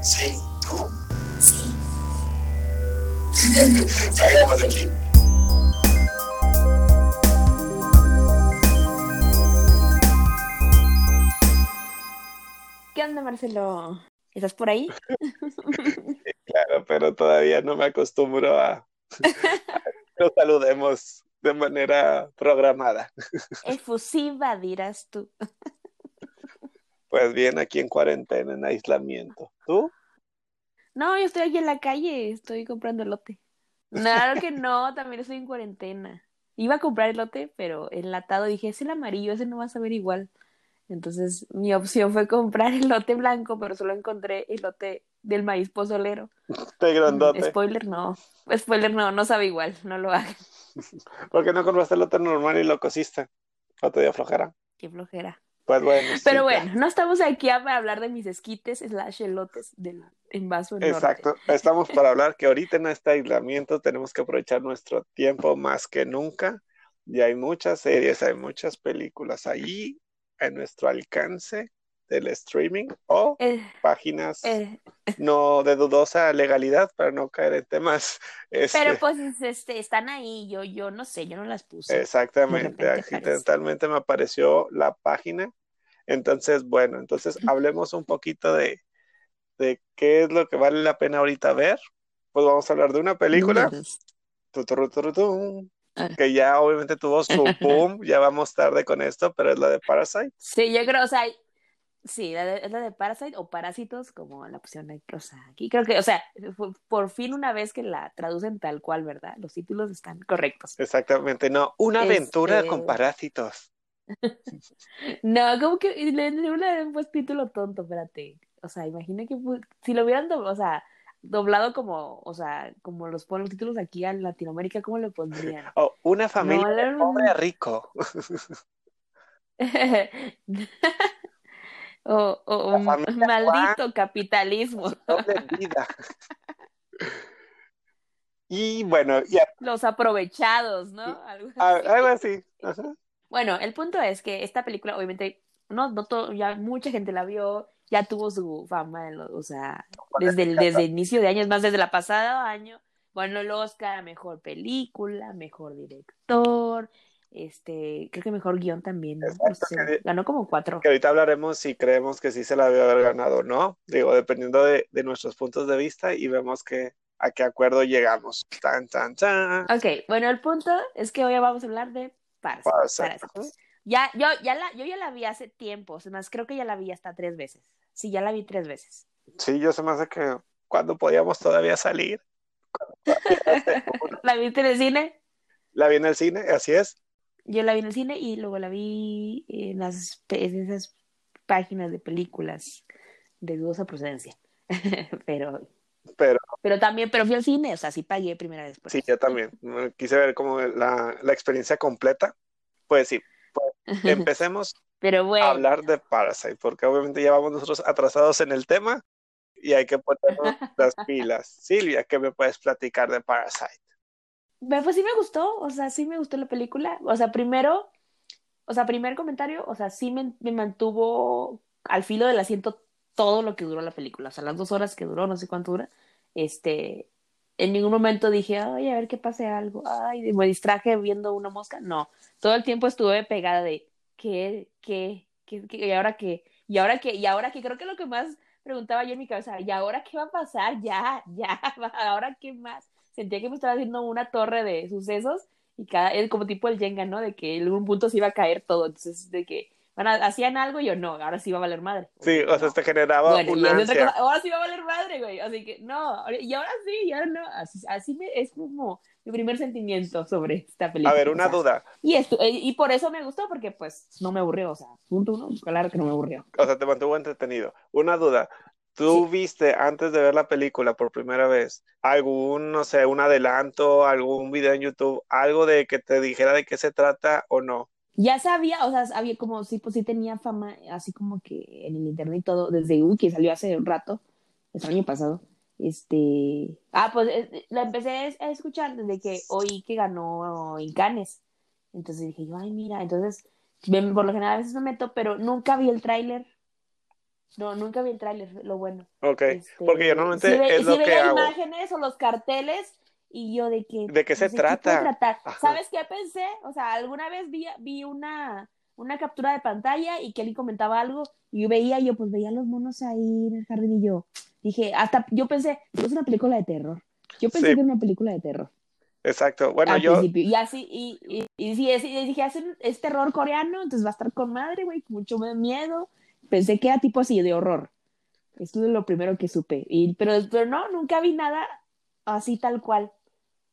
Sí, tú. Sí. Salgamos de aquí. ¿Qué onda, Marcelo? ¿Estás por ahí? Claro, pero todavía no me acostumbro a que nos saludemos de manera programada. Efusiva, dirás tú. Pues bien, aquí en cuarentena, en aislamiento. ¿Tú? No, yo estoy aquí en la calle, estoy comprando elote. Claro que no, también estoy en cuarentena. Iba a comprar elote, pero enlatado dije, es el amarillo, ese no va a saber igual. Entonces mi opción fue comprar elote blanco, pero solo encontré elote del maíz pozolero. Grandote. Spoiler no, spoiler no, no sabe igual, no lo hagan. ¿Por qué no compraste el otro normal y lo cosiste? ¿O te dio flojera? Qué flojera. Pues bueno. sí, Pero ya. bueno, no estamos aquí para hablar de mis esquites slash elotes del envaso enorme. Exacto. Estamos para hablar que ahorita en este aislamiento tenemos que aprovechar nuestro tiempo más que nunca. Y hay muchas series, hay muchas películas ahí a nuestro alcance del streaming o Eh, páginas eh, no de dudosa legalidad para no caer en temas. este, pero pues este, están ahí, yo, yo no sé, yo no las puse. Exactamente, accidentalmente me apareció la página. Entonces, bueno, entonces hablemos un poquito de, de qué es lo que vale la pena ahorita ver. Pues vamos a hablar de una película tu, tu, tu, tu, tu, Ah. que ya obviamente tuvo su boom, ya vamos tarde con esto, pero es la de Parasite. Sí, yo creo, o sea, sí, la de- es la de Parasite o Parásitos, como la opción o sea, aquí creo que, o sea, por fin una vez que la traducen tal cual, ¿verdad? Los títulos están correctos. Exactamente, no, una aventura Este- con parásitos. No, como que le hubieran puesto título tonto, espérate. O sea, imagina que si lo hubieran doblado, o sea, doblado como, o sea, como los ponen los títulos aquí en Latinoamérica, ¿cómo le pondrían? O una familia No, la- pobre rico. o o maldito capitalismo. Doble vida. Y bueno, ya, Los aprovechados, ¿no? Algo así. algo así. Ajá. Bueno, el punto es que esta película, obviamente, no, no todo, ya mucha gente la vio, ya tuvo su fama, o sea, desde el, desde el inicio de años, más desde la pasada año, bueno, el Oscar mejor película, mejor director, este, creo que mejor guion también, ¿no? Sé, que- ganó como cuatro. Que ahorita hablaremos si creemos que sí se la debe haber ganado o no. Digo, dependiendo de, de nuestros puntos de vista y vemos que a qué acuerdo llegamos. Tan, tan, tan. Ok, bueno, el punto es que hoy vamos a hablar de Parasite. Parasite. Ya, yo, ya la, yo ya la vi hace tiempo, más creo que ya la vi hasta tres veces. Sí, ya la vi tres veces. Sí, yo se me hace que cuando podíamos todavía salir, ¿La viste en el cine? la vi en el cine, así es. Yo la vi en el cine y luego la vi en, las, en esas páginas de películas de dudosa procedencia. pero, Pero pero también, pero fui al cine, o sea, sí pagué primera vez. por sí, yo también. Quise ver como la, la experiencia completa. Pues sí, empecemos Pero a bueno, hablar de Parasite, porque obviamente ya vamos nosotros atrasados en el tema y hay que ponernos las pilas. Silvia, ¿qué me puedes platicar de Parasite? Pues sí me gustó, o sea, sí me gustó la película. O sea, primero, o sea, primer comentario, o sea, sí me, me mantuvo al filo del asiento todo lo que duró la película. O sea, las dos horas que duró, no sé cuánto dura. Este, en ningún momento dije, ay, a ver qué pase algo. Ay, me distraje viendo una mosca. No, todo el tiempo estuve pegada de, ¿qué, qué, qué, qué? y ahora qué? Y ahora qué? Y ahora qué? Creo que lo que más preguntaba yo en mi cabeza, ¿y ahora qué va a pasar? Ya, ya, ahora qué más sentía que me estaba haciendo una torre de sucesos y cada, como tipo el Jenga, ¿no? De que en algún punto se iba a caer todo, entonces de que, bueno, hacían algo y yo no, ahora sí va a valer madre. Sí, o sea, te generaba Bueno, una ansia. cosa, ahora sí va a valer madre, güey, así que no, y ahora sí, y ahora no, así, así me, es como mi primer sentimiento sobre esta película. A ver, o una sea, duda. Y, esto, eh, y por eso me gustó, porque pues no me aburrió, o sea, punto uno, claro que no me aburrió. O sea, te mantuvo entretenido. Una duda. ¿Tú Sí. viste antes de ver la película por primera vez algún, no sé, un adelanto, algún video en YouTube, algo de que te dijera de qué se trata o no? Ya sabía, o sea, había como, sí, pues sí tenía fama, así como que en el internet y todo, desde Uy, que salió hace un rato, el año pasado. Este, ah, pues eh, la empecé a escuchar desde que oí que ganó en Cannes. Entonces dije yo, ay, mira, entonces, por lo general a veces me meto, pero nunca vi el tráiler. No, nunca vi el tráiler, lo bueno. Ok, Este, porque yo normalmente ve- es lo que veía hago. imágenes o los carteles y yo de que... ¿De qué se pues, trata? ¿Sabes qué pensé? O sea, alguna vez vi, vi una, una captura de pantalla y que alguien comentaba algo y yo veía, yo pues veía los monos ahí en el jardín y yo dije, hasta yo pensé, es una película de terror. Yo pensé Sí. que era una película de terror Exacto. Bueno, al yo, principio. Y así, y, y, y, es- y dije, "Hacen- es terror coreano, entonces va a estar con madre, güey, mucho miedo. Pensé que era tipo así de horror. Esto es lo primero que supe. Y, pero, pero no, nunca vi nada así tal cual.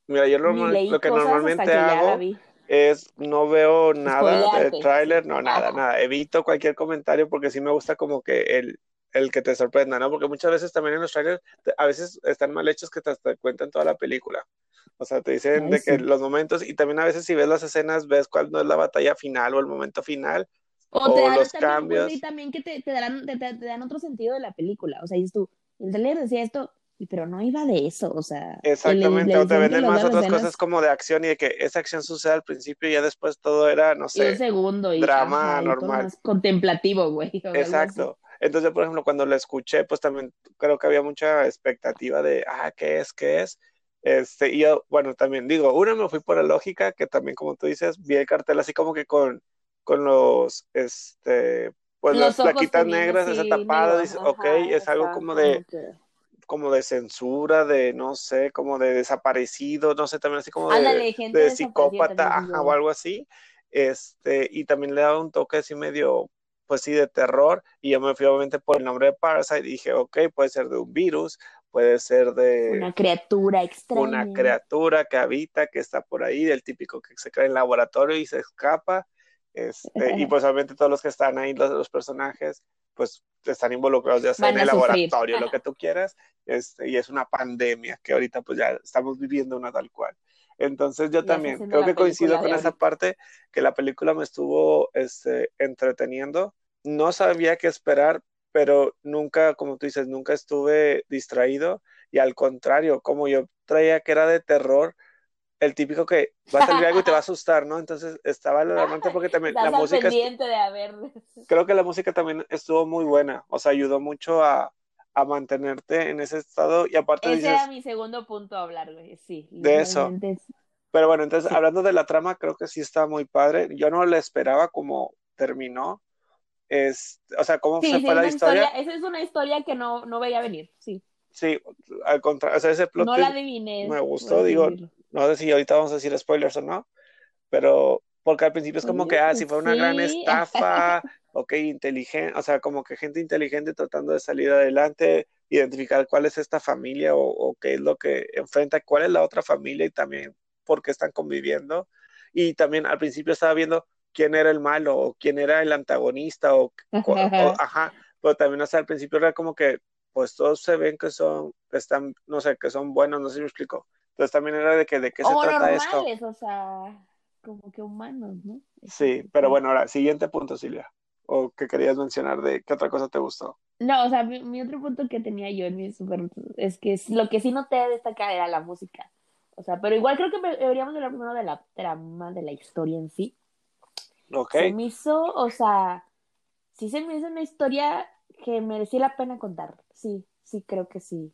Mira, yo leí lo que normalmente que hago es no veo nada de Spoilearte. tráiler, no, nada, Ajá. nada. Evito cualquier comentario porque sí me gusta como que el, el que te sorprenda, ¿no? Porque muchas veces también en los trailers a veces están mal hechos que te, te cuentan toda la película. O sea, te dicen Ay, de que sí. los momentos y también a veces si ves las escenas ves cuál no es la batalla final o el momento final. O, o te dan los también, cambios. sí, también que te, te, darán, te, te- te dan otro sentido de la película. O sea, dices tú, el trailer decía esto, pero no iba de eso. O sea, el- Exactamente, la o te venden más otras escenas cosas como de acción y de que esa acción sucede al principio y ya después todo era, no y sé, un segundo y, drama ajá, y todo normal. más contemplativo, güey. Exacto. Entonces, por ejemplo, cuando lo escuché, pues también creo que había mucha expectativa de, ah, ¿qué es? ¿Qué es? Este, y yo, bueno, también digo, una me fui por la lógica, que también, como tú dices, vi el cartel así como que con, con los, este, pues las Los plaquitas negras, esa tapada, dices, ok, es algo como de, como de censura, de, no sé, como de desaparecido, no sé, también así como de, gente de psicópata, ajá, o algo así. Este, y también le daba un toque así medio, pues sí, de terror. Y yo me fui obviamente por el nombre de Parasite y dije, ok, puede ser de un virus, puede ser de Una criatura extraña. una criatura que habita, que está por ahí, del típico que se crea en laboratorio y se escapa. Este, y pues obviamente todos los que están ahí, los, los personajes, pues están involucrados ya sea en el sufrir. laboratorio, lo que tú quieras, este, y es una pandemia que ahorita pues ya estamos viviendo una tal cual. Entonces yo también creo que coincido con esa parte, que la película me estuvo este, entreteniendo. No sabía qué esperar, pero nunca, como tú dices, nunca estuve distraído y al contrario, como yo traía que era de terror, el típico que va a salir algo y te va a asustar, ¿no? Entonces estaba alarmante porque también la música, de haber. creo que la música también estuvo muy buena, o sea, ayudó mucho a, a mantenerte en ese estado y aparte Ese dices, era mi segundo punto a hablar, güey. Sí, De eso. es- pero bueno, entonces Sí. hablando de la trama, creo que sí está muy padre. Yo no la esperaba como terminó, es, o sea, cómo Sí, se fue la historia. historia. Esa es una historia que no, no veía venir. Sí. Sí, al contrario, o sea, ese plot No la adiviné. me gustó, digo, decirlo. No sé si ahorita vamos a decir spoilers o no, pero porque al principio es como que, ah, si fue una gran estafa, ok, inteligente, o sea, como que gente inteligente tratando de salir adelante, identificar cuál es esta familia o, o qué es lo que enfrenta, cuál es la otra familia y también por qué están conviviendo. Y también al principio estaba viendo quién era el malo o quién era el antagonista o, o- o- ajá, pero también hasta al principio era como que pues todos se ven que son, están, no sé, que son buenos, no sé si me explico. Entonces también era de que de qué se o trata esto. normales, o sea, como que humanos, ¿no? Sí, pero bueno, ahora, siguiente punto, Silvia. ¿O qué querías mencionar de qué otra cosa te gustó? No, o sea, mi, mi otro punto que tenía yo en mi super es que lo que sí noté de destacar era la música. O sea, pero igual creo que deberíamos hablar primero de la trama, de la historia en sí. Ok, Se me hizo, o sea, sí se me hizo una historia que merecía la pena contar. Sí, sí, creo que sí.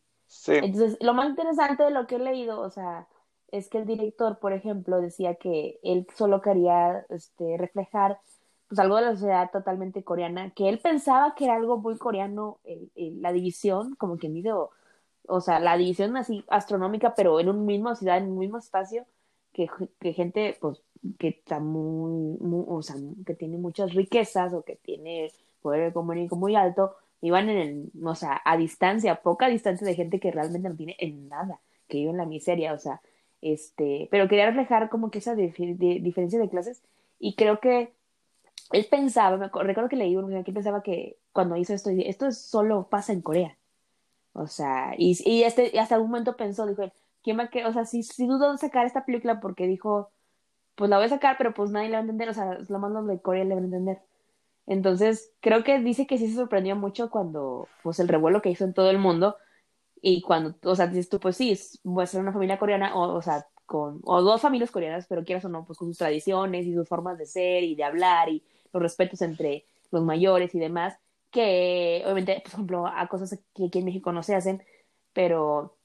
Entonces, lo más interesante de lo que he leído, o sea, es que el director, por ejemplo, decía que él solo quería este, reflejar pues algo de la sociedad totalmente coreana, que él pensaba que era algo muy coreano, el- el- la división, como quien dice, o, o sea, la división así astronómica, pero en un mismo ciudad, en un mismo espacio, que, que gente, pues, que está muy, o sea, que tiene muchas riquezas o que tiene poder económico muy alto, iban en el, o sea, a distancia, poca distancia de gente que realmente no tiene en nada, que vive en la miseria, o sea, este, pero quería reflejar como que esa diferencia de clases y creo que él pensaba, me recuerdo que leí un que pensaba que cuando hizo esto, esto es- solo pasa en Corea, o sea, y, y este, hasta algún momento pensó, dijo, ¿quién va que, o sea, sí, sí dudó de sacar esta película porque dijo, pues la voy a sacar, pero pues nadie la va a entender, o sea, lo más de Corea le van a entender. Entonces, creo que dice que sí se sorprendió mucho cuando, pues, el revuelo que hizo en todo el mundo y cuando, o sea, dices tú, pues sí, va a ser una familia coreana, o, o sea, con, o dos familias coreanas, pero quieras o no, pues con sus tradiciones y sus formas de ser y de hablar y los respetos entre los mayores y demás, que obviamente, por ejemplo, a cosas que aquí en México no se hacen, pero,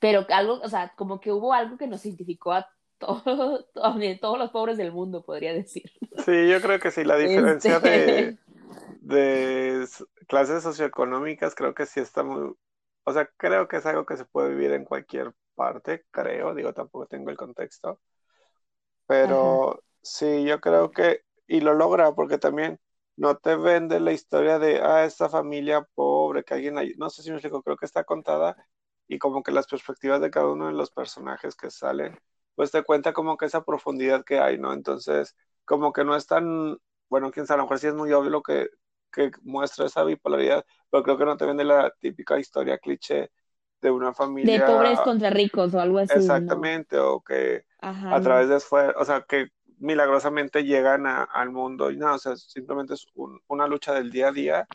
pero algo, o sea, como que hubo algo que nos identificó a todos, todos los pobres del mundo, podría decir. Sí, yo creo que sí, la diferencia Este, de, de clases socioeconómicas creo que sí está muy, o sea, creo que es algo que se puede vivir en cualquier parte, creo, digo, tampoco tengo el contexto, Ajá. pero sí, yo creo que, y lo logra porque también no te vende la historia de, ah, esta familia pobre, que alguien, no sé si me explico, creo que está contada y como que las perspectivas de cada uno de los personajes que salen, pues te cuenta como que esa profundidad que hay, ¿no? Entonces, como que no es tan, bueno, quién sabe, a lo mejor sí es muy obvio lo que, que muestra esa bipolaridad, pero creo que no te vende la típica historia cliché de una De familia pobres contra ricos o algo así, ¿no? exactamente, o que Ajá, a no. través de esfuerzo, o sea, que milagrosamente llegan a- al mundo y nada, o sea, simplemente es un- una lucha del día a día,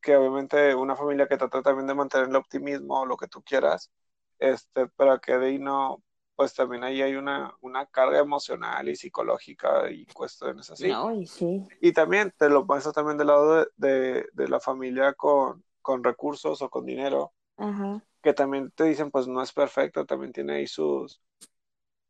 que obviamente una familia que trata también de mantener el optimismo o lo que tú quieras, este, pero que de ahí no, pues también ahí hay una, una carga emocional y psicológica y cuestiones así. No, y sí. Y también te lo muestro también del lado de, de, de la familia con, con recursos o con dinero, Ajá. que también te dicen, pues no es perfecto, también tiene ahí sus,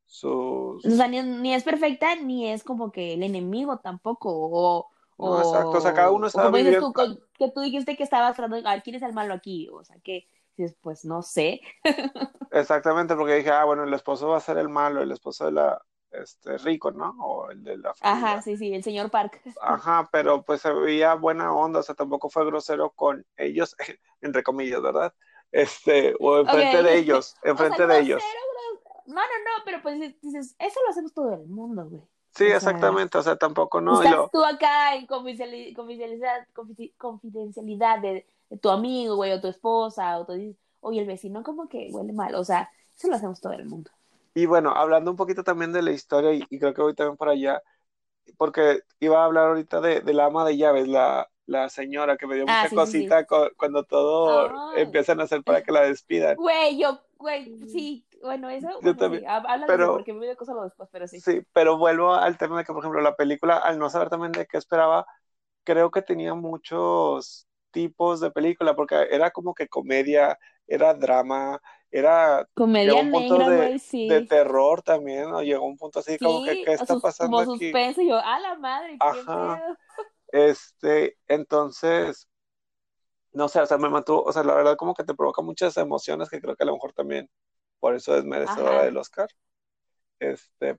sus O sea, ni, ni es perfecta, ni es como que el enemigo tampoco, o, No, exacto, o sea, cada uno o, o está como dices viviendo, tú, que tú dijiste que estabas tratando de, a ver, ¿quién es el malo aquí? O sea, que dices, pues no sé. exactamente, porque dije, ah, bueno, el esposo va a ser el malo, el esposo de la, este, rico, ¿no? O el de la Ajá, familia. sí, sí, el señor Park. Ajá, pero pues se veía buena onda, o sea, tampoco fue grosero con ellos, entre comillas, ¿verdad? Este, o enfrente de ellos, O sea, enfrente de ellos. grosero, No, no, no, pero pues dices, eso lo hacemos todo el mundo, güey. Sí, O sea, exactamente, o sea, tampoco no, Estás tú acá en confidenciali- confidencialidad, confi- confidencialidad de, de tu amigo, güey, o tu esposa, o tú dices, oye, el vecino como que huele mal. O sea, eso lo hacemos todo el mundo. y bueno, hablando un poquito también de la historia, y, y creo que voy también por allá, porque iba a hablar ahorita de, de la ama de llaves, la, la señora que me dio Ah, mucha sí, sí, sí. cosita cu- cuando todo Ay. empiezan a hacer para que la despidan. Güey, yo, güey, sí, bueno, eso, Yo bueno, también, sí, há- habla de eso pero porque me dio cosa lo después, pero sí. sí, pero vuelvo al tema de que, por ejemplo, la película, al no saber también de qué esperaba, creo que tenía muchos tipos de película, porque era como que comedia, era drama, era, llegó Comedia un punto negra, de, güey, de sí. terror también, ¿no? Llegó un punto así como que, Sí, ¿qué está sus- pasando como aquí? suspenso, y yo, a la madre, qué Ajá, este, entonces, no sé, o sea, me mantuvo, o sea, la verdad como que te provoca muchas emociones que creo que a lo mejor también por eso es merecedora Ajá. del Oscar, este,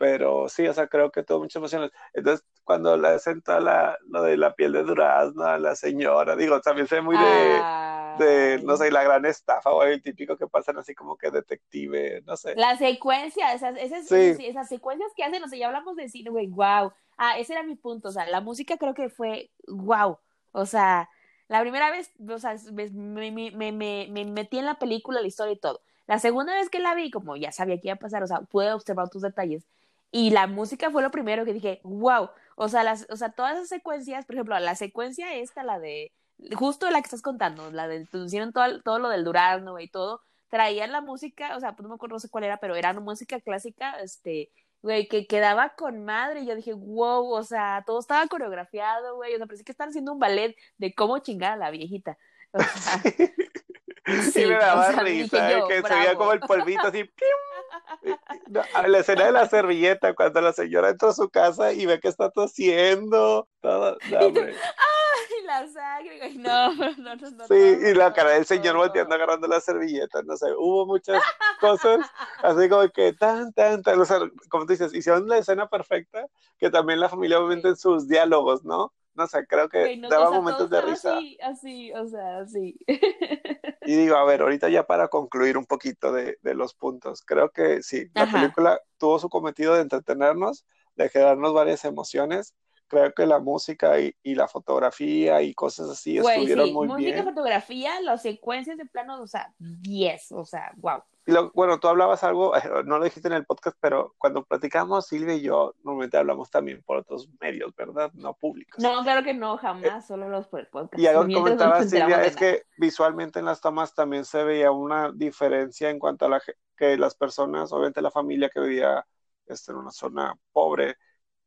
pero sí, o sea, creo que tuvo muchas emociones. Entonces, cuando la senta la, lo de la piel de durazno a la señora, digo, también sé muy de, de, no sé, la gran estafa o el típico que pasan así como que detective, no sé. La secuencia, esas, esas, Sí, esas, esas secuencias que hacen, o sea, ya hablamos de cine, güey, wow. Ah, ese era mi punto, o sea, la música creo que fue wow. O sea, la primera vez, o sea, me, me, me, me, me metí en la película, la historia y todo. La segunda vez que la vi, como ya sabía que iba a pasar, o sea, pude observar tus detalles. Y la música fue lo primero que dije, wow. O sea, las, o sea, todas esas secuencias, por ejemplo, la secuencia esta, la de, justo la que estás contando, la de, hicieron todo, todo lo del Durazno, güey, todo, traían la música, o sea, pues no me acuerdo, no sé cuál era, pero era una música clásica, este, güey, que quedaba con madre, y yo dije, wow, o sea, todo estaba coreografiado, güey, o sea, parecía que estaban haciendo un ballet de cómo chingar a la viejita. O sea, y me sí, o daba sea, risa, yo, que se veía como bravo. el polvito así, ¡pium! No, la escena de la servilleta, cuando la señora entra a su casa y ve que está tosiendo, todo, no, tú, ay, la sangre, güey, no, no, no, Sí, y la cara del señor volteando agarrando la servilleta, no sé, hubo muchas cosas así como que tan, tan, tan, o sea, como tú dices, hicieron la escena perfecta, que también la familia obviamente Sí. en sus diálogos, ¿no? No sé, creo que Güey, no, o daba sea, momentos de risa. así, así, o sea, así. Y digo, a ver, ahorita ya para concluir un poquito de, de los puntos, creo que sí, la película tuvo su cometido de entretenernos, de generarnos varias emociones. Creo que la música y, y la fotografía y cosas así Güey, estuvieron sí, muy música, bien. fotografía, las secuencias de plano, o sea, 10, o sea, wow. Y lo- bueno, tú hablabas algo, eh, no lo dijiste en el podcast, pero cuando platicamos, Silvia y yo, normalmente hablamos también por otros medios, ¿verdad? No públicos. No, claro que no, Eh, jamás, solo los por el podcast. y algo que comentaba Silvia es que visualmente en las tomas también se veía una diferencia en cuanto a la, que las personas, obviamente la familia que vivía este, en una zona pobre,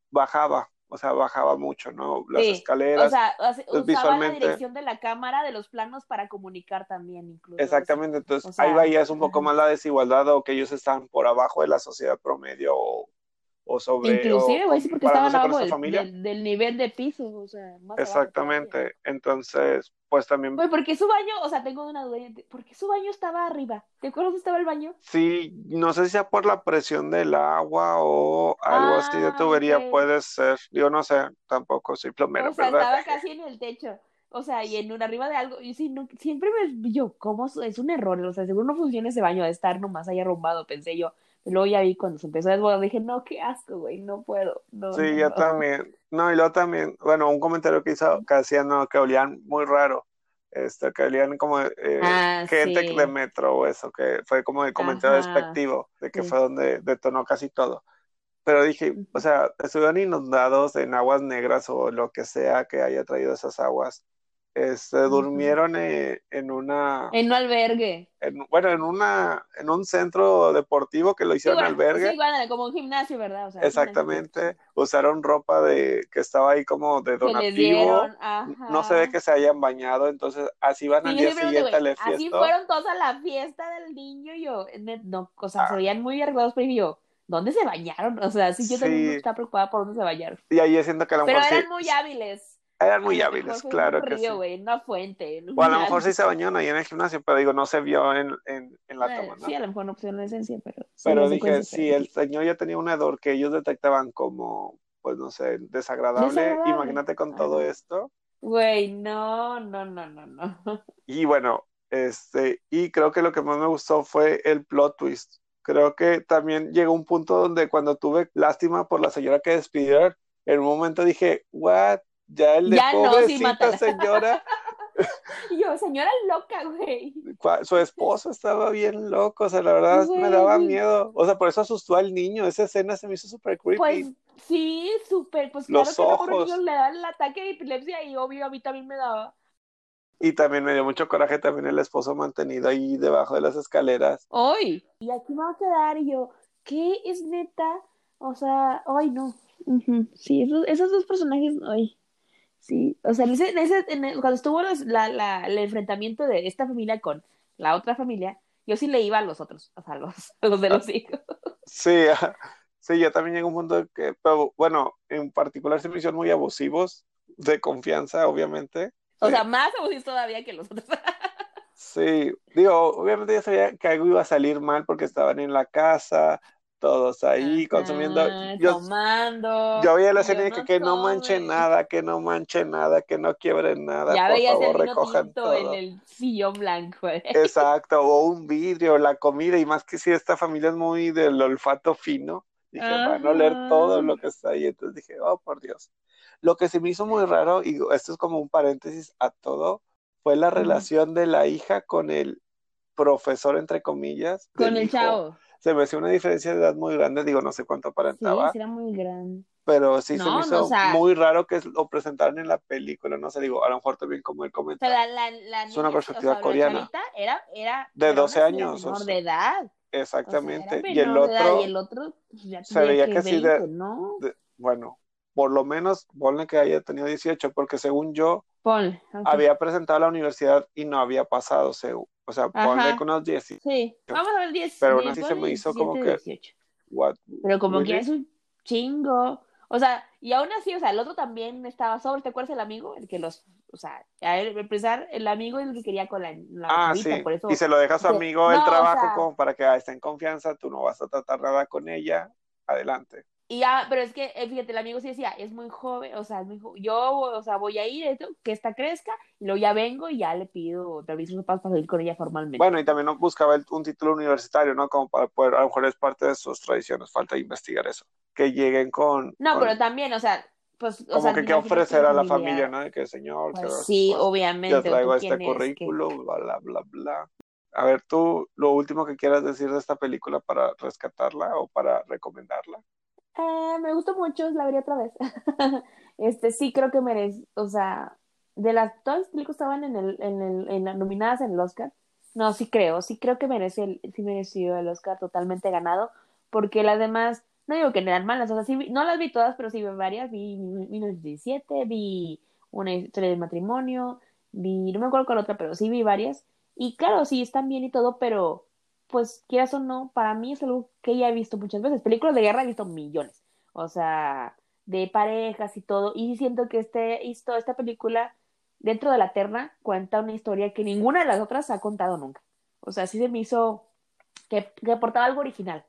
bajaba. O sea, bajaba mucho, ¿no? Las Sí, escaleras. O sea, Entonces, usaba visualmente- la dirección de la cámara, de los planos para comunicar también, incluso. Exactamente, entonces o sea, ahí veías un poco más la desigualdad o que ellos estaban por abajo de la sociedad promedio o, o sobre... Inclusive, güey, sí, porque estaban abajo del, familia. del, del nivel de piso, o sea, más abajo. Exactamente, entonces, pues también, Güey, ¿por qué su baño? O sea, tengo una duda. ¿Por qué su baño estaba arriba? ¿Te acuerdas dónde estaba el baño? sí, no sé si sea por la presión del agua o algo así de Ah, tubería, puede ser, yo no sé, tampoco soy plomero, o sea, ¿verdad? estaba casi en el techo. O sea, y en un arriba de algo. Y sí, no, siempre me. Yo, ¿cómo? es- Es un error. O sea, seguro no funciona ese baño de estar nomás ahí arrumbado, pensé yo. Luego ya vi cuando se empezó a desbordar, dije, no, qué asco, güey, no puedo. No, Sí, no, yo no. también. No, y luego también, bueno, un comentario que hizo, que hacían, no, que olían muy raro, este, que olían como eh, Ah, gente sí. de metro o eso, que fue como el comentario Ajá, despectivo, de que sí. fue donde detonó casi todo. Pero dije, o sea, estuvieron inundados en aguas negras o lo que sea que haya traído esas aguas. Este, durmieron eh, en una, En un albergue. en- bueno, en una, en un centro deportivo que lo Sí, hicieron bueno, albergue. sí, bueno, como un gimnasio, ¿verdad? O sea, un gimnasio Exactamente, usaron ropa de que estaba ahí como de donativo, no se ve que se hayan bañado, entonces así van al Sí, día siempre pregunto, siguiente al así fueron todos a la fiesta del niño y yo, no, o sea, se Ah. veían muy arreglados, pero yo, ¿dónde se bañaron? O sea, sí, yo también Sí. estaba preocupada por dónde se bañaron. Y ahí siento que a lo Pero mejor eran muy hábiles. Eran muy hábiles, claro un que sí. río, güey, en una fuente. O a lo mejor sí se bañaron ahí en el gimnasio, pero digo, no se vio en, en, en la Eh, toma, ¿no? Sí, a lo mejor no pusieron la esencia, pero... sí, Pero dije, si pero- el señor ya tenía un hedor que ellos detectaban como, pues no sé, desagradable, Desagradable. imagínate con todo esto. Güey, no, no, no, no, no. Y bueno, este, y creo que lo que más me gustó fue el plot twist. Creo que también llegó un punto donde cuando tuve lástima por la señora que despidieron, en un momento dije, what? Ya el de Ya no, sí, pobrecita señora, Y yo, señora loca, güey. su esposo estaba bien loco, o sea, la verdad me daba miedo. O sea, por eso asustó al niño, esa escena se me hizo súper creepy. Pues sí, súper, pues Los claro que ojos. niños le dan el ataque de epilepsia y obvio a mí también me daba. Y también me dio mucho coraje también el esposo mantenido ahí debajo de las escaleras. Hoy. Y aquí me va a quedar y yo, ¿qué es neta? O sea, ay no. Ujú, Sí, esos, esos dos personajes, ay. Sí, o sea, en ese, en ese- en el- cuando estuvo los- la, la- el enfrentamiento de esta familia con la otra familia, yo sí le iba a los otros, o sea, a los, a los de los hijos. Sí, sí, yo también llegué a un punto que, pero bueno, en particular se me hicieron muy abusivos, de confianza, obviamente. O Sí. sea, más abusivos todavía que los otros. Sí, digo, obviamente ya sabía que algo iba a salir mal porque estaban en la casa, todos ahí consumiendo. Yo, tomando. yo veía la yo escena de que, que no manche nada, que no manche nada, que no quiebren nada, Ya por veías favor, el vino recojan tinto en todo. el sillón blanco. ¿eh? Exacto, o un vidrio, la comida, y más que si esta familia es muy del olfato fino, dije, van a oler todo lo que está ahí, entonces dije, oh, por Dios. Lo que se me hizo muy raro, y esto es como un paréntesis a todo, fue la relación de la hija con el profesor, entre comillas, Con el hijo. chavo. Se me hacía una diferencia de edad muy grande, digo, no sé cuánto aparentaba, sí era muy grande. pero sí se No, me no, hizo o sea- muy raro que lo presentaran en la película, no sé, digo, a lo mejor también como él O sea, comenta. la, la, la Es una niña, perspectiva o sea, coreana. Era, era, De era 12 una señora años, menor de edad. Exactamente. era y el menor de edad, otro, y el otro ya se veía que que sí de- 20, ¿no? de- bueno, por lo menos ponle que haya tenido 18, porque según yo Ponle. ok. había presentado a la universidad y no había pasado, según, o sea, ponle que unos 10. Sí, vamos a ver 10. Pero aún 10, así se me hizo como 17, que- 18. What? Pero como que es un chingo. O sea, y aún así, o sea, el otro también estaba sobre, ¿te acuerdas el amigo? El que los, o sea, a él, empezar, el amigo es el que quería con la, la Ah, sí. por eso. Y se lo deja a su amigo el No, o trabajo sea- como para que ah, esté en confianza, tú no vas a tratar nada con ella, adelante. Y ya, pero es que, eh, fíjate, el amigo sí decía, es muy joven, o sea, es muy jo- yo, o sea, voy a ir, esto, que esta crezca, y luego ya vengo y ya le pido sus papás para salir con ella formalmente. Bueno, y también no buscaba el- un título universitario, ¿no? Como para poder, a lo mejor es parte de sus tradiciones, falta investigar eso. Que lleguen con, no, con- pero también, o sea, pues, o como sea, que qué que ofrecer a la familia- ¿no? De que señor, Pues quiero- sí, pues, obviamente. yo ¿o traigo este currículum, bla, bla, bla. A ver, tú, lo último que quieras decir de esta película para rescatarla o para recomendarla. Eh, me gustó mucho, la vería otra vez. Este, sí creo que merece, o sea, de las todas las estaban en el, en el, en nominadas en el Oscar, no, sí creo, sí creo que merece el, sí mereció el Oscar totalmente ganado, porque las demás, no digo que eran malas, o sea, sí, no las vi todas, pero sí vi varias, vi 1917, vi una historia de matrimonio, vi, no me acuerdo cuál otra, pero sí vi varias, y claro, sí, están bien y todo, pero pues quieras o no, para mí es algo que ya he visto muchas veces, películas de guerra he visto millones, o sea, de parejas y todo, y siento que este, esto, esta película, dentro de la terna, cuenta una historia que ninguna de las otras ha contado nunca, o sea, sí se me hizo que, que aportaba algo original.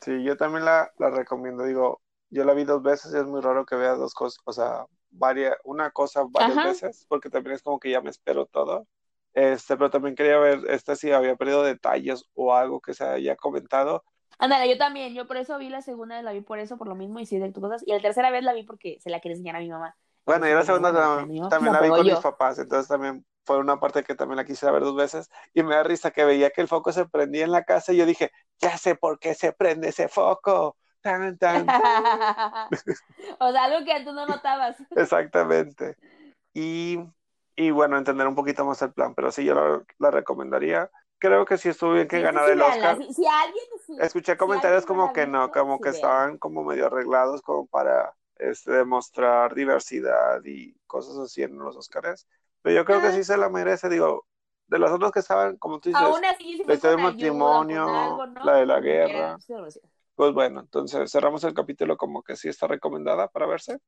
Sí, yo también la, la recomiendo. Digo, yo la vi dos veces y es muy raro que vea dos cosas, o sea, varias, una cosa varias Ajá. veces, porque también es como que ya me espero todo. Este, pero también quería ver esta si había perdido detalles o algo que se haya comentado. Ándale, yo también, yo por eso vi la segunda, la vi por eso, por lo mismo, y sí de tus cosas, y la tercera vez la vi porque se la quería enseñar a mi mamá. Bueno, y la segunda mamá también la la vi con mis yo. papás, entonces también fue una parte que también la quise ver dos veces y me da risa que veía que el foco se prendía en la casa y yo dije, ya sé por qué se prende ese foco. Tan, tan, tan. o sea, algo que tú no notabas. Exactamente. Y, y bueno, entender un poquito más el plan, pero sí, yo la, la recomendaría. Creo que sí estuvo bien que Sí, ganara sí, el. Oscar. Si, si alguien, sí, Escuché si comentarios alguien como que no, como que estaban como medio arreglados como para este, demostrar diversidad y cosas así en los Oscars. Pero yo creo que Ah. sí se la merece, digo, de las otras que estaban, como tú dices, así, si la historia del matrimonio, algo, ¿no? la de la guerra. Pues bueno, entonces cerramos el capítulo como que sí está recomendada para verse.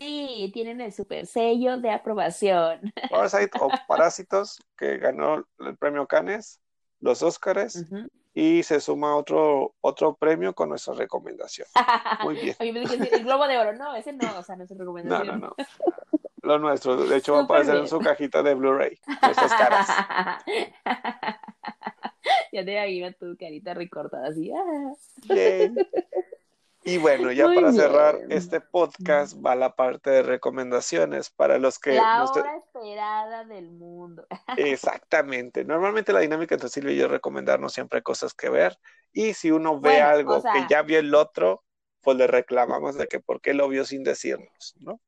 Sí, tienen el super sello de aprobación. Parasite o Parásitos, que ganó el premio Cannes, los Ujú. y se suma otro, otro premio con nuestra recomendación. Muy bien. Dije, el Globo de Oro, no, ese no, o sea, no es No, recomendación. no, no. Lo nuestro, de hecho, va a Súper aparecer en su cajita de Blu-ray, nuestras caras. ya te imagino tu carita recortada así. ah. Bien. Y bueno, ya Muy para cerrar este podcast va la parte de recomendaciones para los que La no hora esperada del mundo. Exactamente. Normalmente la dinámica entre Silvia y yo es recomendarnos siempre cosas que ver. Y si uno ve Bueno, algo o sea- que ya vio el otro, pues le reclamamos de que por qué lo vio sin decirnos, ¿no?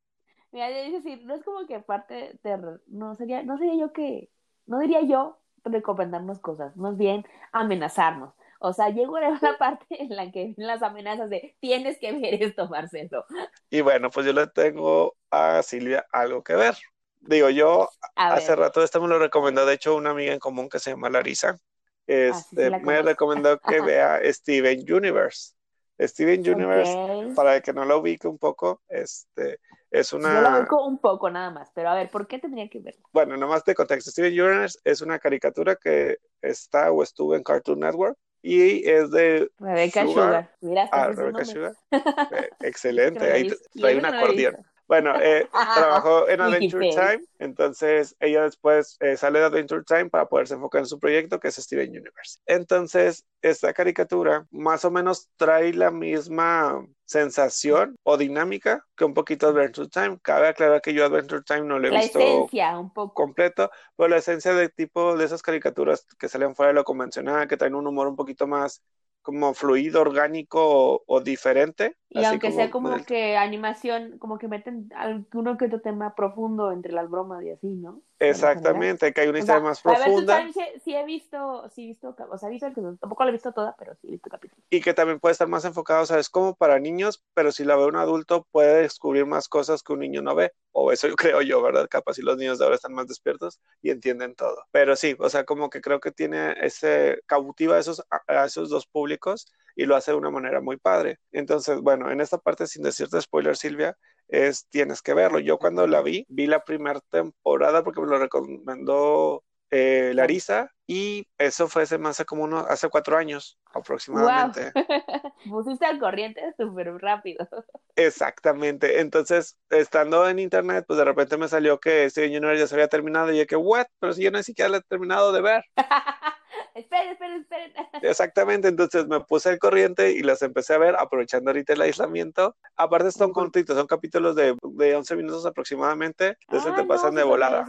Mira, es decir, no es como que parte de, no sería, no sería yo que, no diría yo recomendarnos cosas, más bien amenazarnos. O sea, llegó la parte en la que las amenazas de tienes que ver esto, Marcelo. Y bueno, pues yo le tengo a Silvia algo que ver. Digo, yo A hace ver, rato este me lo recomendó, de hecho, una amiga en común que se llama Larisa. Este, sí la me recomendó que vea Steven Universe. Steven Universe, ok. para el que no lo ubique un poco, este, es Yo la una, ubico un poco nada más, pero a ver, ¿por qué tendría que verla? bueno, nomás de contexto, Steven Universe es una caricatura que está o estuvo en Cartoon Network y es de Rebeca Sugar. Sugar. Mira, ah, nombre. Sugar. Eh, excelente, ahí trae un acordeón. Bueno, eh, trabajó en Adventure. Time, entonces ella después eh, sale de Adventure Time para poderse enfocar en su proyecto que es Steven Universe. Entonces, esta caricatura más o menos trae la misma sensación o dinámica que un poquito Adventure Time. Cabe aclarar que yo Adventure Time no lo he La visto esencia, un poco. completo, pero la esencia de tipo de esas caricaturas que salen fuera de lo convencional, que traen un humor un poquito más como fluido, orgánico o, o diferente. Y así aunque sea como del- que animación, como que meten alguno que otro tema profundo entre las bromas y así, ¿no? Exactamente, que hay una O historia sea, más a ver, profunda sí, sí he visto, sí he visto, o sea, he visto, el- tampoco la he visto toda, pero sí he visto capítulos. y que también puede estar más enfocado, o sea, es como para niños, pero si la ve un adulto puede descubrir más cosas que un niño no ve, o eso yo creo yo, ¿verdad? Capaz si los niños de ahora están más despiertos y entienden todo. Pero sí, o sea, como que creo que tiene ese, cautiva a esos, a esos dos públicos y lo hace de una manera muy padre. Entonces, bueno, en esta parte, sin decirte spoiler, Silvia, es tienes que verlo. Yo cuando la vi, vi la primera temporada porque me lo recomendó eh, Larisa y eso fue hace más como uno, hace cuatro años aproximadamente. Pusiste al corriente súper rápido. Exactamente. Entonces, estando en internet, pues de repente me salió que Steven Universe ya se había terminado y yo que, what? Pero si yo ni siquiera lo he terminado de ver. esperen, esperen, esperen. Exactamente, entonces me puse al corriente y las empecé a ver aprovechando ahorita el aislamiento. Aparte son Ujú. cortitos, son capítulos de, de 11 minutos aproximadamente, entonces Ay, te no, pasan de súper volada.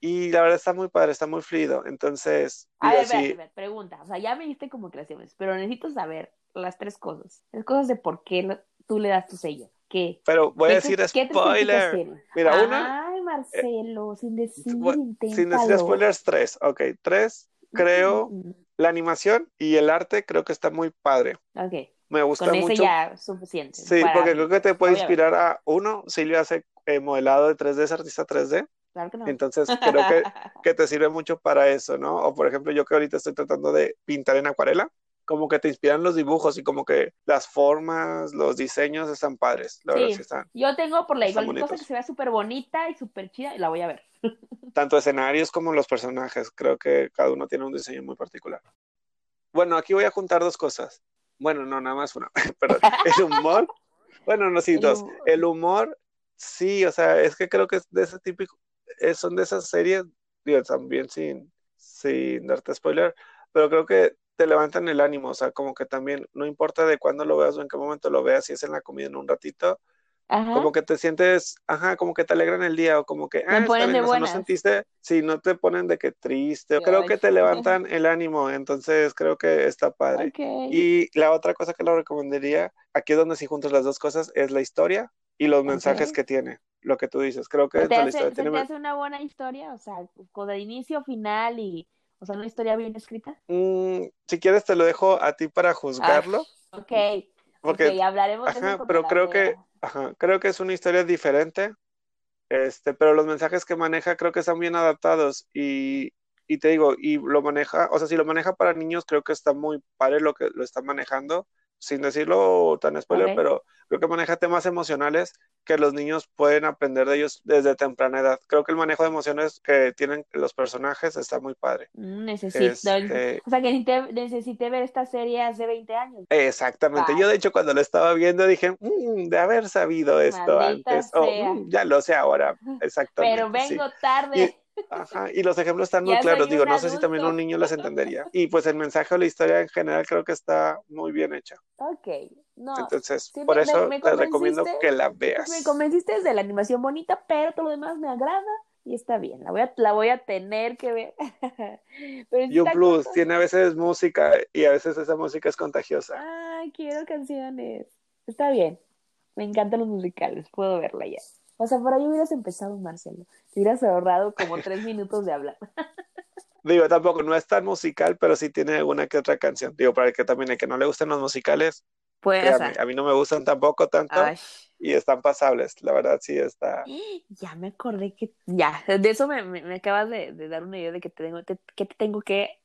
Y la verdad está muy padre, está muy fluido. Entonces, A ver, espera, sí, espera, pregunta. O sea, ya me diste como creaciones, pero necesito saber las tres cosas. Las cosas de por qué lo- tú le das tu sello. ¿Qué? pero voy a ¿Qué decir spoiler. Mira, serie? una, Ay, Marcelo, sin decir, bueno, sin decir spoilers, tres. Ok, tres, creo, la animación y el arte creo que está muy padre. Ok. Me gusta Con ese mucho. ya suficiente. Sí, para- porque creo que te puede inspirar a uno. Silvia hace eh, modelado de 3D, es artista 3D. Claro que no. Entonces creo que, que te sirve mucho para eso, ¿no? O por ejemplo, yo que ahorita estoy tratando de pintar en acuarela, como que te inspiran los dibujos y como que las formas, los diseños están padres. La verdad Sí. sí están. Yo tengo por la igual cosa que se vea súper bonita y súper chida y la voy a ver. tanto escenarios como los personajes. Creo que cada uno tiene un diseño muy particular. Bueno, aquí voy a juntar dos cosas. Bueno, no, nada más una. Perdón. El humor. Bueno, no, sí, El dos. humor. El humor, sí, o sea, es que creo que es de ese típico, son de esas series, digo, también sin, sin darte spoiler, pero creo que te levantan el ánimo, o sea, como que también, no importa de cuándo lo veas o en qué momento lo veas, si es en la comida en un ratito, Ajá. como que te sientes, ajá, como que te alegran el día o como que, ah, está bien, o sea, no sentiste, sí, no te ponen de que triste, o Sí, creo ay. que te levantan el ánimo, entonces creo que está padre. Ok. Y la otra cosa que lo recomendaría, aquí es donde sí juntas las dos cosas, es la historia y los mensajes Ok. que tiene, lo que tú dices. Creo que ¿Se te, de la hace, historia se tiene te hace una buena historia? O sea, con el inicio, final y... O sea, una historia bien escrita. Mm, si quieres te lo dejo a ti para juzgarlo, Ok. porque ok, hablaremos de eso Ajá, pero creo que, ajá, creo que es una historia diferente, este, pero los mensajes que maneja creo que están bien adaptados y, y te digo, y lo maneja, o sea, si lo maneja para niños, creo que está muy padre lo que lo está manejando, sin decirlo tan spoiler, Ok. pero creo que maneja temas emocionales que los niños pueden aprender de ellos desde temprana edad. Creo que el manejo de emociones que tienen los personajes está muy padre. Mm, Necesito... Este, O sea, que necesité, necesité ver esta serie hace 20 años. Exactamente. Yo de hecho cuando lo estaba viendo dije, "Mm, de haber sabido esto Maldita antes. "Mm, ya lo sé ahora. Exactamente. Pero sí. vengo tarde. Ajá, y los ejemplos están muy claros. Digo, no sé si también un niño las entendería. Y pues el mensaje o la historia en general creo que está muy bien hecha. Ok. No. Entonces, sí, por me- eso me te recomiendo que la Pues veas. me convenciste desde la animación bonita, pero todo lo demás me agrada y está bien. La voy a, la voy a tener que ver. Pero sí Y un está plus, corto. tiene a veces música y a veces esa música es contagiosa. Ay, quiero canciones. Está bien. Me encantan los musicales. Puedo verla ya. O sea, por ahí hubieras empezado, Marcelo. Te hubieras ahorrado como tres minutos de hablar. Digo, tampoco no es tan musical, pero sí tiene alguna que otra canción. Digo, para el que también el que no le gusten los musicales, Pues, a mí no me gustan tampoco tanto ay, y están pasables. La verdad sí está. ya me acordé que. Ya, de eso me, me- me acabas de, de dar una idea de que te tengo, te- que te tengo que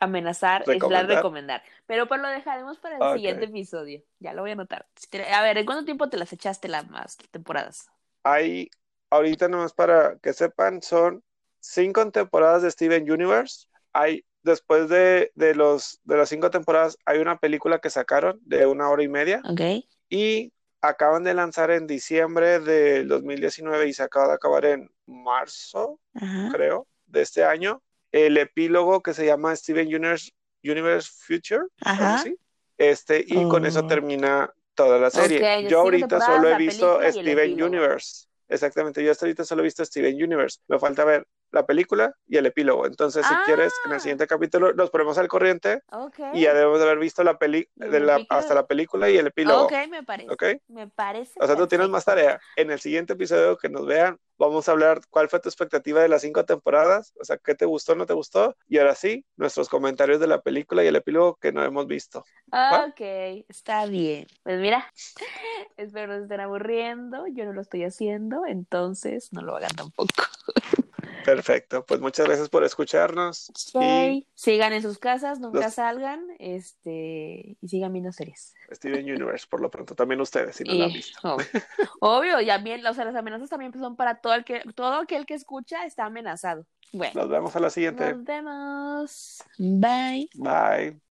amenazar, es la Recomendar. recomendar. Pero pues lo dejaremos para el siguiente episodio. Ya lo voy a anotar. A ver, ¿en cuánto tiempo te las echaste las más temporadas? Hay, ahorita nomás para que sepan, son cinco temporadas de Steven Universe. Hay, después de, de los, de las cinco temporadas, hay una película que sacaron de una hora y media Ok. y acaban de lanzar en diciembre del 2019 y se acaba de acabar en marzo, Ajá. creo, de este año, el epílogo que se llama Steven Universe, Universe Future, Ajá. así. Este, y con eso Oh. termina toda la serie. Yo ahorita solo he visto Steven. Universe. Exactamente, yo hasta ahorita solo he visto Steven Universe. Me falta ver la película y el epílogo. Entonces, si Ah. quieres, en el siguiente capítulo nos ponemos al corriente Ok. y ya debemos de haber visto la peli hasta la película y el epílogo. Ok, me parece. ¿Ok? Me parece. O sea, tú tienes más tarea. En el siguiente episodio que nos vean, vamos a hablar cuál fue tu expectativa de las cinco temporadas, o sea, qué te gustó, no te gustó, y ahora sí, nuestros comentarios de la película y el epílogo que no hemos visto. ¿Va? Ok, está bien. Pues mira, espero no se estén aburriendo. Yo no lo estoy haciendo, entonces no lo hagan tampoco. Perfecto, pues muchas gracias por escucharnos. Ok, sigan en sus casas, nunca Los- salgan, este, y sigan viendo series. Steven Universe, por lo pronto, también ustedes, si no lo han Y- visto. oh, obvio, y también, o sea, las amenazas también son para todo el que, todo aquel que escucha está amenazado. Bueno, Nos vemos a la siguiente. nos vemos. Bye. Bye.